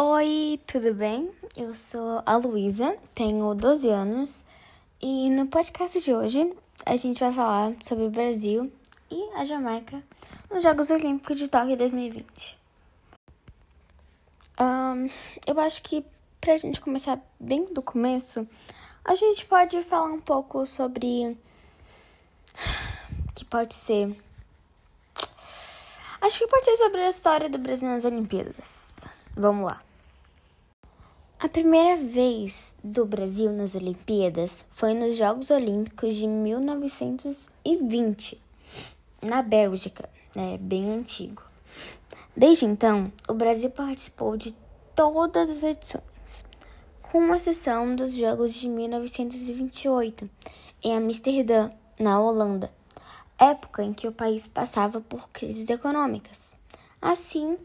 Oi, tudo bem? Eu sou a Luísa, tenho 12 anos e no podcast de hoje a gente vai falar sobre o Brasil e a Jamaica nos Jogos Olímpicos de Tóquio 2020. Um, eu acho que pra gente começar bem do começo, a gente pode falar um pouco sobre que pode ser Acho que pode ser sobre a história do Brasil nas Olimpíadas. Vamos lá. A primeira vez do Brasil nas Olimpíadas foi nos Jogos Olímpicos de 1920, na Bélgica, é bem antigo. Desde então, o Brasil participou de todas as edições, com exceção dos Jogos de 1928, em Amsterdã, na Holanda, época em que o país passava por crises econômicas, assim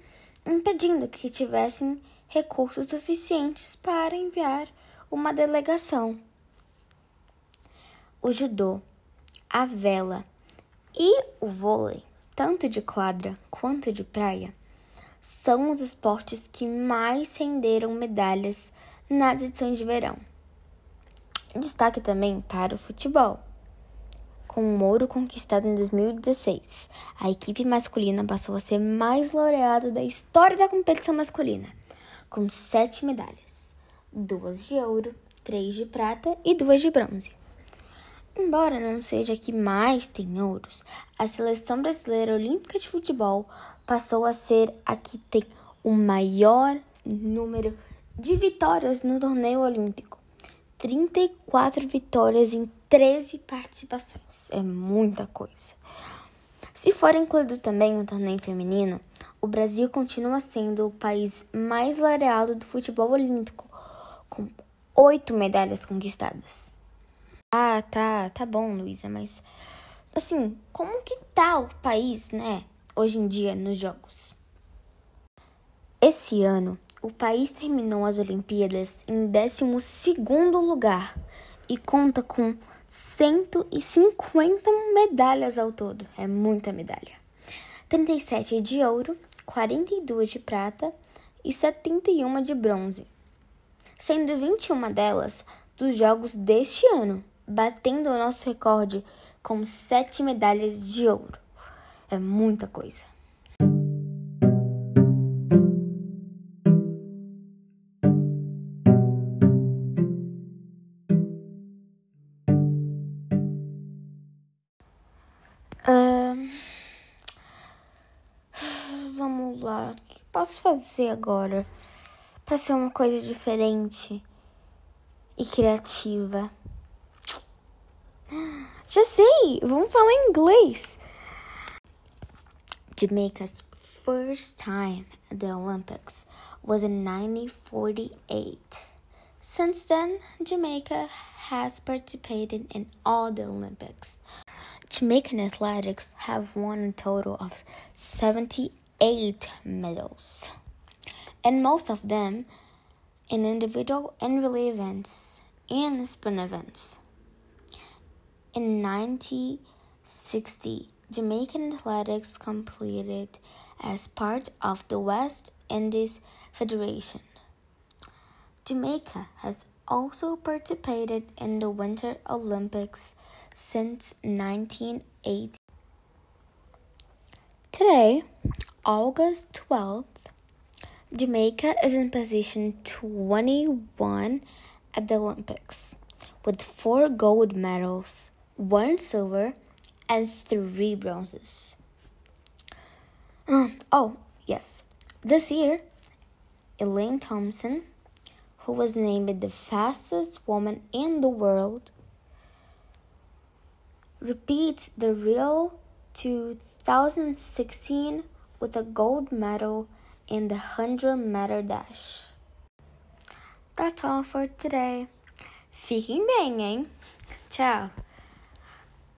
impedindo que tivessem recursos suficientes para enviar uma delegação. O judô, a vela e o vôlei, tanto de quadra quanto de praia, são os esportes que mais renderam medalhas nas edições de verão. Destaque também para o futebol. Com o ouro conquistado em 2016, a equipe masculina passou a ser mais laureada da história da competição masculina com sete medalhas: duas de ouro, três de prata e duas de bronze. Embora não seja a que mais tem ouros, a seleção brasileira olímpica de futebol passou a ser a que tem o maior número de vitórias no torneio olímpico. 34 vitórias em 13 participações. É muita coisa. Se for incluído também o torneio feminino, o Brasil continua sendo o país mais laureado do futebol olímpico, com oito medalhas conquistadas. Ah, tá, tá bom, Luísa, mas assim, como que tá o país, né, hoje em dia nos jogos? Esse ano, o país terminou as Olimpíadas em 12º lugar e conta com 150 medalhas ao todo. É muita medalha. 37 de ouro, 42 de prata e 71 de bronze, sendo 21 delas dos jogos deste ano, batendo o nosso recorde com 7 medalhas de ouro. É muita coisa. vamos lá. O que posso fazer agora para ser uma coisa diferente e criativa? Já sei! Vamos falar em inglês! Jamaica's first time at the Olympics was in 1948. Since then, Jamaica has participated in all the Olympics. Jamaican athletics have won a total of 78 eight medals, and most of them in individual and relay events and sprint events. In 1960, Jamaican athletics completed as part of the West Indies Federation. Jamaica has also participated in the Winter Olympics since 1980. Today, August 12th, Jamaica is in position 21 at the Olympics with four gold medals, one silver, and three bronzes. Um, oh, yes. This year, Elaine Thompson, who was named the fastest woman in the world, repeats the Rio 2016 with a gold medal in the 100 meter dash. That's all for today. Fiquem bem, hein? Tchau!